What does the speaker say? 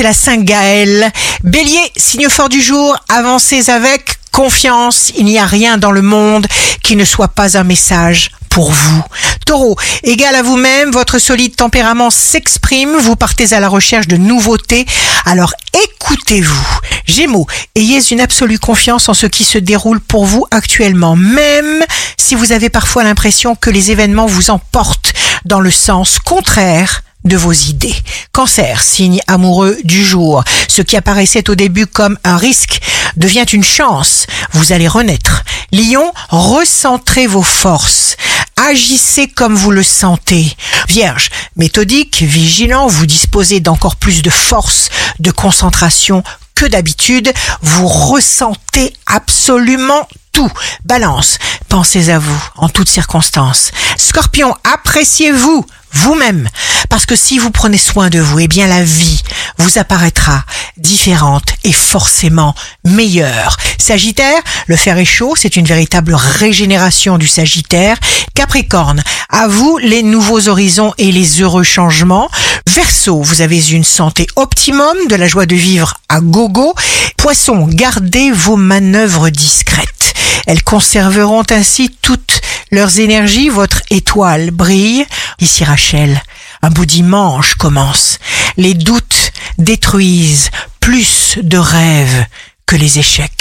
c'est la Saint Gaël. Bélier, signe fort du jour, avancez avec confiance. Il n'y a rien dans le monde qui ne soit pas un message pour vous. Taureau, égal à vous-même, votre solide tempérament s'exprime, vous partez à la recherche de nouveautés, alors écoutez-vous. Gémeaux, ayez une absolue confiance en ce qui se déroule pour vous actuellement, même si vous avez parfois l'impression que les événements vous emportent dans le sens contraire de vos idées. Cancer, signe amoureux du jour. Ce qui apparaissait au début comme un risque devient une chance. Vous allez renaître. Lion, recentrez vos forces. Agissez comme vous le sentez. Vierge, méthodique, vigilant, vous disposez d'encore plus de force, de concentration que d'habitude. Vous ressentez absolument tout. Balance, pensez à vous en toutes circonstances. Scorpion, appréciez-vous vous-même. Parce que si vous prenez soin de vous, eh bien la vie vous apparaîtra différente et forcément meilleure. Sagittaire, le fer est chaud, c'est une véritable régénération du Sagittaire. Capricorne, à vous les nouveaux horizons et les heureux changements. Verseau, vous avez une santé optimum, de la joie de vivre à gogo. Poisson, gardez vos manœuvres discrètes. Elles conserveront ainsi toutes leurs énergies, votre étoile brille. Ici Rachel, un beau dimanche commence. Les doutes détruisent plus de rêves que les échecs.